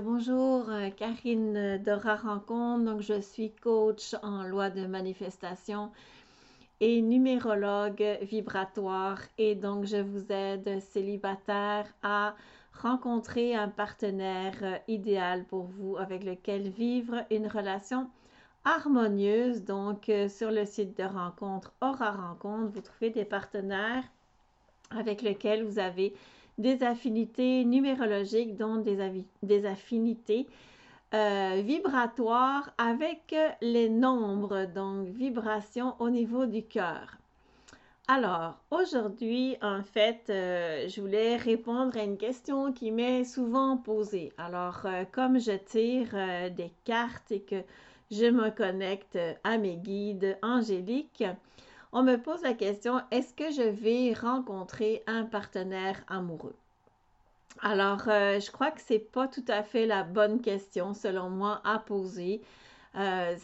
Bonjour, euh, Karine Dora Rencontre. Donc, je suis coach en loi de manifestation et numérologue vibratoire. Et donc, je vous aide, célibataire, à rencontrer un partenaire euh, idéal pour vous avec lequel vivre une relation harmonieuse. Donc, euh, sur le site de rencontre Aura Rencontre, vous trouvez des partenaires avec lesquels vous avez des affinités numérologiques, donc des, affinités euh, vibratoires avec les nombres, donc vibrations au niveau du cœur. Alors, aujourd'hui, en fait, euh, je voulais répondre à une question qui m'est souvent posée. Alors, euh, comme je tire des cartes et que je me connecte à mes guides angéliques, on me pose la question, est-ce que je vais rencontrer un partenaire amoureux? Alors, euh, je crois que c'est pas tout à fait la bonne question, selon moi, à poser. Euh,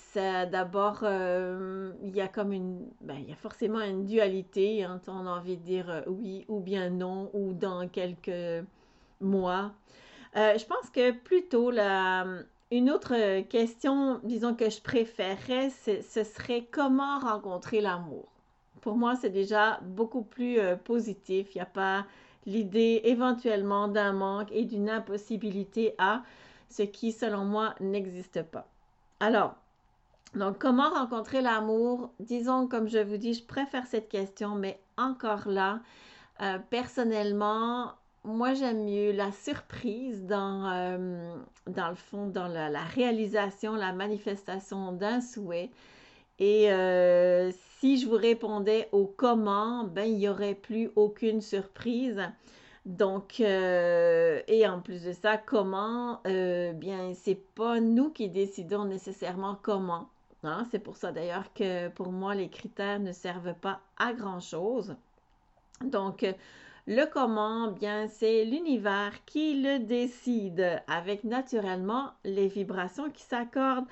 d'abord, euh, il y a comme une, ben, il y a forcément une dualité. Hein, on a envie de dire oui ou bien non, ou dans quelques mois. je pense que plutôt une autre question, disons que je préférerais, ce serait comment rencontrer l'amour? Pour moi, c'est déjà beaucoup plus euh, positif. Il n'y a pas l'idée éventuellement d'un manque et d'une impossibilité à ce qui, selon moi, n'existe pas. Alors, donc, comment rencontrer l'amour? Disons, comme je vous dis, je préfère cette question, mais encore là, euh, personnellement, moi, j'aime mieux la surprise dans, euh, le fond, dans la réalisation, la manifestation d'un souhait. Et si je vous répondais au comment, ben, il n'y aurait plus aucune surprise. Donc, euh, et en plus de ça, comment, euh, bien, c'est pas nous qui décidons nécessairement comment. Hein? C'est pour ça d'ailleurs que pour moi, les critères ne servent pas à grand-chose. Donc, le comment, bien, c'est l'univers qui le décide avec naturellement les vibrations qui s'accordent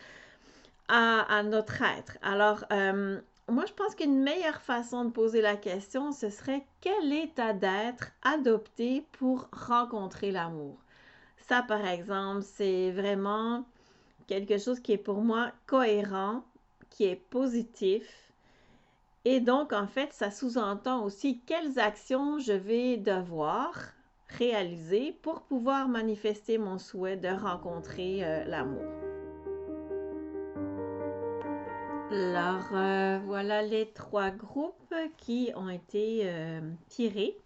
à, notre être. Alors, euh, moi, je pense qu'une meilleure façon de poser la question, ce serait quel état d'être adopter pour rencontrer l'amour? Ça, par exemple, c'est vraiment quelque chose qui est pour moi cohérent, qui est positif. Et donc, en fait, ça sous-entend aussi quelles actions je vais devoir réaliser pour pouvoir manifester mon souhait de rencontrer euh, l'amour. Alors, euh, voilà les trois groupes qui ont été euh, tirés.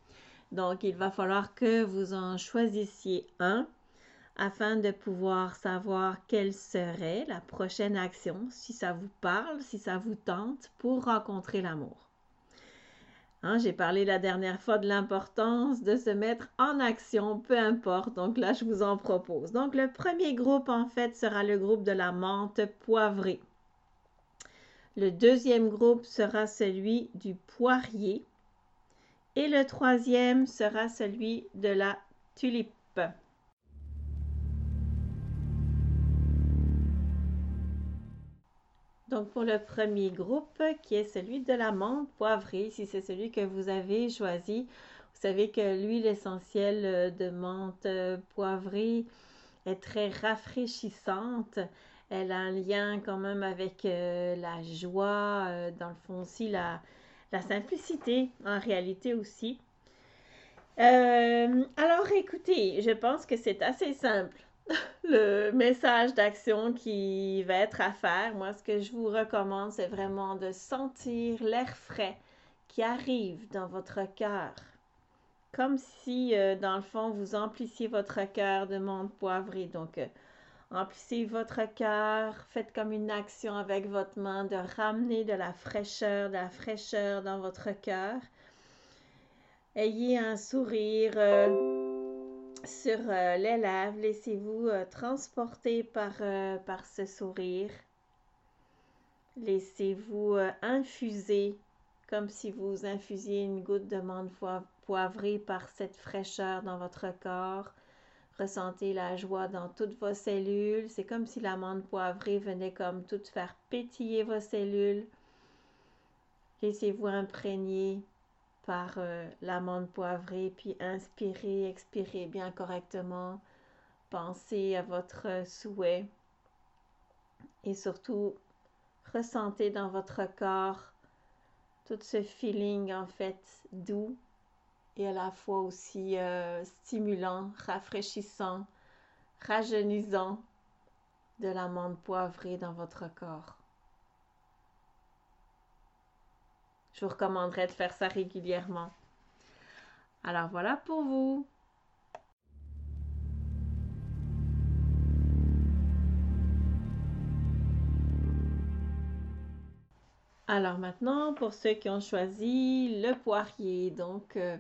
Donc, il va falloir que vous en choisissiez un afin de pouvoir savoir quelle serait la prochaine action, si ça vous parle, si ça vous tente, pour rencontrer l'amour. Hein, j'ai parlé la dernière fois de l'importance de se mettre en action, peu importe. Donc là, je vous en propose. Donc, le premier groupe, en fait, sera le groupe de la menthe poivrée. Le deuxième groupe sera celui du poirier. Et le troisième sera celui de la tulipe. Donc pour le premier groupe qui est celui de la menthe poivrée, si c'est celui que vous avez choisi, vous savez que l'huile essentielle de menthe poivrée est très rafraîchissante. Elle a un lien quand même avec euh, la joie, euh, dans le fond aussi la, simplicité en réalité aussi. Euh, alors écoutez, je pense que c'est assez simple. Le message d'action qui va être à faire, moi ce que je vous recommande, c'est vraiment de sentir l'air frais qui arrive dans votre cœur. Comme si, dans le fond, vous emplissiez votre cœur de menthe poivrée. Donc, Emplissez votre cœur, faites comme une action avec votre main de ramener de la fraîcheur, de la fraîcheur dans votre cœur. Ayez un sourire euh, sur euh, les lèvres. Laissez-vous euh, transporter par, par ce sourire. Laissez-vous infuser comme si vous infusiez une goutte de menthe poivrée par cette fraîcheur dans votre corps. Ressentez la joie dans toutes vos cellules. C'est comme si l'amande poivrée venait comme tout faire pétiller vos cellules. Laissez-vous imprégner par euh, l'amande poivrée, puis inspirez, expirez bien correctement pensée, à votre souhait. Et surtout, ressentez dans votre corps tout ce feeling en fait doux et à la fois aussi euh, stimulant, rafraîchissant, rajeunissant de l'amande poivrée dans votre corps. Je vous recommanderais de faire ça régulièrement. Alors voilà pour vous. Alors maintenant, pour ceux qui ont choisi le poirier, donc euh,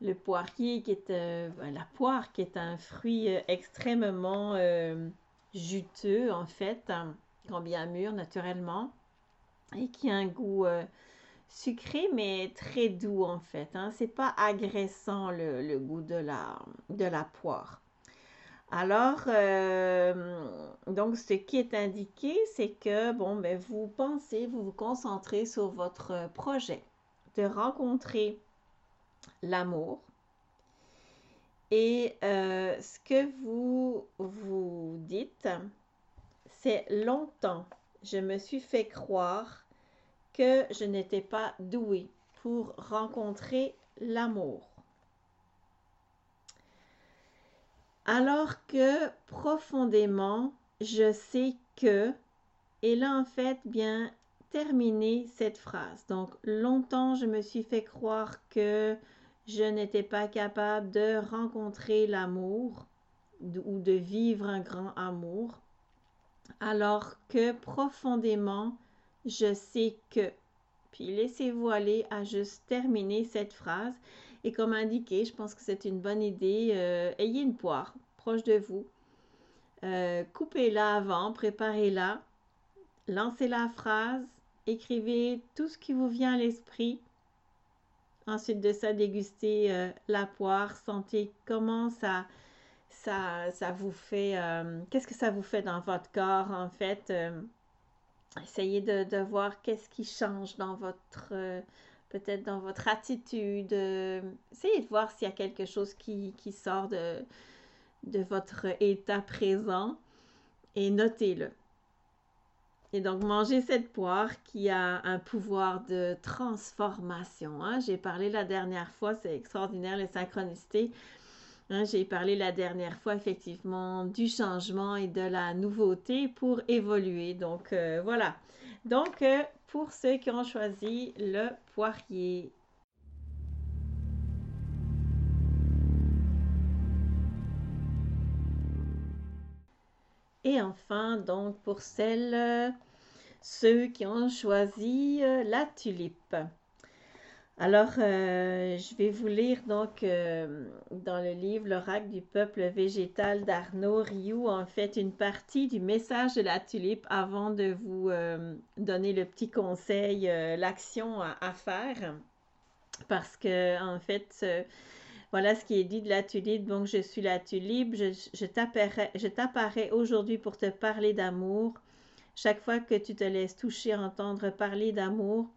le poirier qui est euh, la poire qui est un fruit euh, extrêmement juteux en fait, hein, quand bien mûr naturellement, et qui a un goût sucré mais très doux en fait. Hein. C'est pas agressant le, le, goût de la, de la poire. Alors, euh, donc, ce qui est indiqué, c'est que, bon, ben, vous pensez, vous vous concentrez sur votre projet de rencontrer l'amour. Et euh, ce que vous vous dites, c'est longtemps, je me suis fait croire que je n'étais pas douée pour rencontrer l'amour. Alors que profondément, je sais que, et là en fait, bien terminer cette phrase. Donc, longtemps, je me suis fait croire que je n'étais pas capable de rencontrer l'amour ou de vivre un grand amour, alors que profondément, je sais que. Puis laissez-vous aller à juste terminer cette phrase et comme indiqué, je pense que c'est une bonne idée. Euh, ayez une poire proche de vous. Euh, coupez-la avant, préparez-la. Lancez la phrase. Écrivez tout ce qui vous vient à l'esprit. Ensuite de ça, dégustez euh, la poire. Sentez comment ça, ça, ça vous fait. qu'est-ce que ça vous fait dans votre corps, en fait. essayez de, de voir qu'est-ce qui change dans votre peut-être dans votre attitude. Euh, essayez de voir s'il y a quelque chose qui, sort de, de votre état présent et notez-le. Et donc, mangez cette poire qui a un pouvoir de transformation. Hein. J'ai parlé la dernière fois, c'est extraordinaire les synchronicités. Hein. J'ai parlé la dernière fois effectivement du changement et de la nouveauté pour évoluer. Donc, euh, voilà. Donc, euh, pour ceux qui ont choisi le poirier. Et enfin, donc pour celles, ceux qui ont choisi euh, la tulipe. Alors, euh, je vais vous lire donc euh, dans le livre L'oracle du peuple végétal d'Arnaud Rioux, en fait, une partie du message de la tulipe avant de vous euh, donner le petit conseil, l'action à, faire. Parce que, en fait, voilà ce qui est dit de la tulipe. Donc, je suis la tulipe, je, t'apparais aujourd'hui pour te parler d'amour. Chaque fois que tu te laisses toucher, entendre parler d'amour,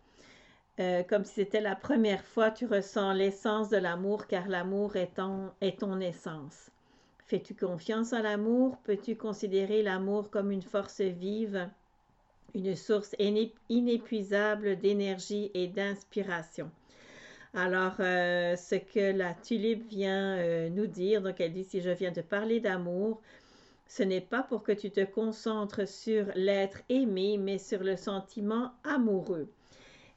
euh, comme si c'était la première fois, tu ressens l'essence de l'amour car l'amour est, est ton essence. Fais-tu confiance à l'amour? Peux-tu considérer l'amour comme une force vive, une source inépuisable d'énergie et d'inspiration? Alors, euh, ce que la tulipe vient euh, nous dire, donc elle dit, si je viens de parler d'amour, ce n'est pas pour que tu te concentres sur l'être aimé, mais sur le sentiment amoureux.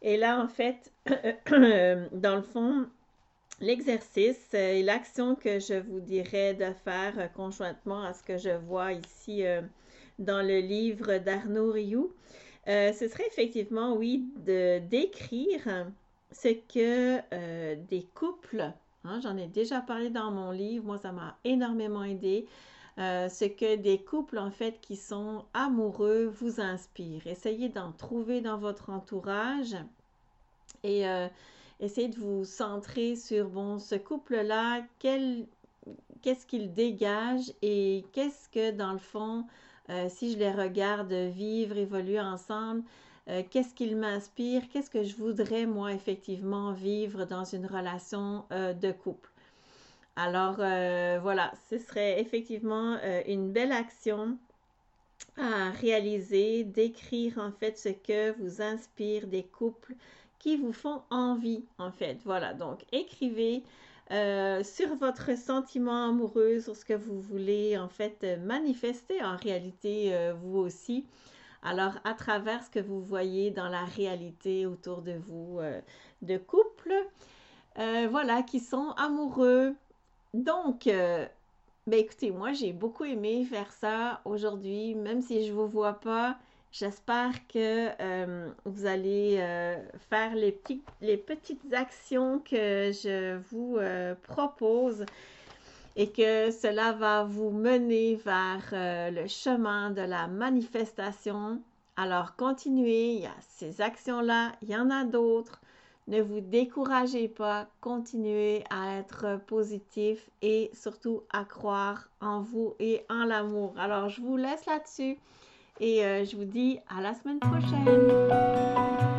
Et là, en fait, dans le fond, l'exercice et l'action que je vous dirais de faire conjointement à ce que je vois ici euh, dans le livre d'Arnaud Rioux, euh, ce serait effectivement, oui, d'écrire ce que euh, des couples, hein, j'en ai déjà parlé dans mon livre, moi ça m'a énormément aidé, ce que des couples en fait qui sont amoureux vous inspirent. Essayez d'en trouver dans votre entourage et euh, essayez de vous centrer sur, bon, ce couple-là, qu'est-ce qu'il dégage et qu'est-ce que, dans le fond, euh, si je les regarde vivre, évoluer ensemble, euh, qu'est-ce qu'il m'inspire, qu'est-ce que je voudrais, moi, effectivement, vivre dans une relation de couple? Alors voilà, ce serait effectivement une belle action à réaliser, d'écrire en fait ce que vous inspire des couples qui vous font envie en fait. Voilà, donc écrivez euh, sur votre sentiment amoureux, sur ce que vous voulez en fait manifester en réalité euh, vous aussi. Alors à travers ce que vous voyez dans la réalité autour de vous euh, de couples, voilà, qui sont amoureux. Donc, ben écoutez, moi j'ai beaucoup aimé faire ça aujourd'hui, même si je ne vous vois pas. J'espère que euh, vous allez euh, faire les, petites actions que je vous euh, propose et que cela va vous mener vers le chemin de la manifestation. Alors continuez, il y a ces actions-là, il y en a d'autres. Ne vous découragez pas, continuez à être positif et surtout à croire en vous et en l'amour. Alors, je vous laisse là-dessus et euh, je vous dis à la semaine prochaine.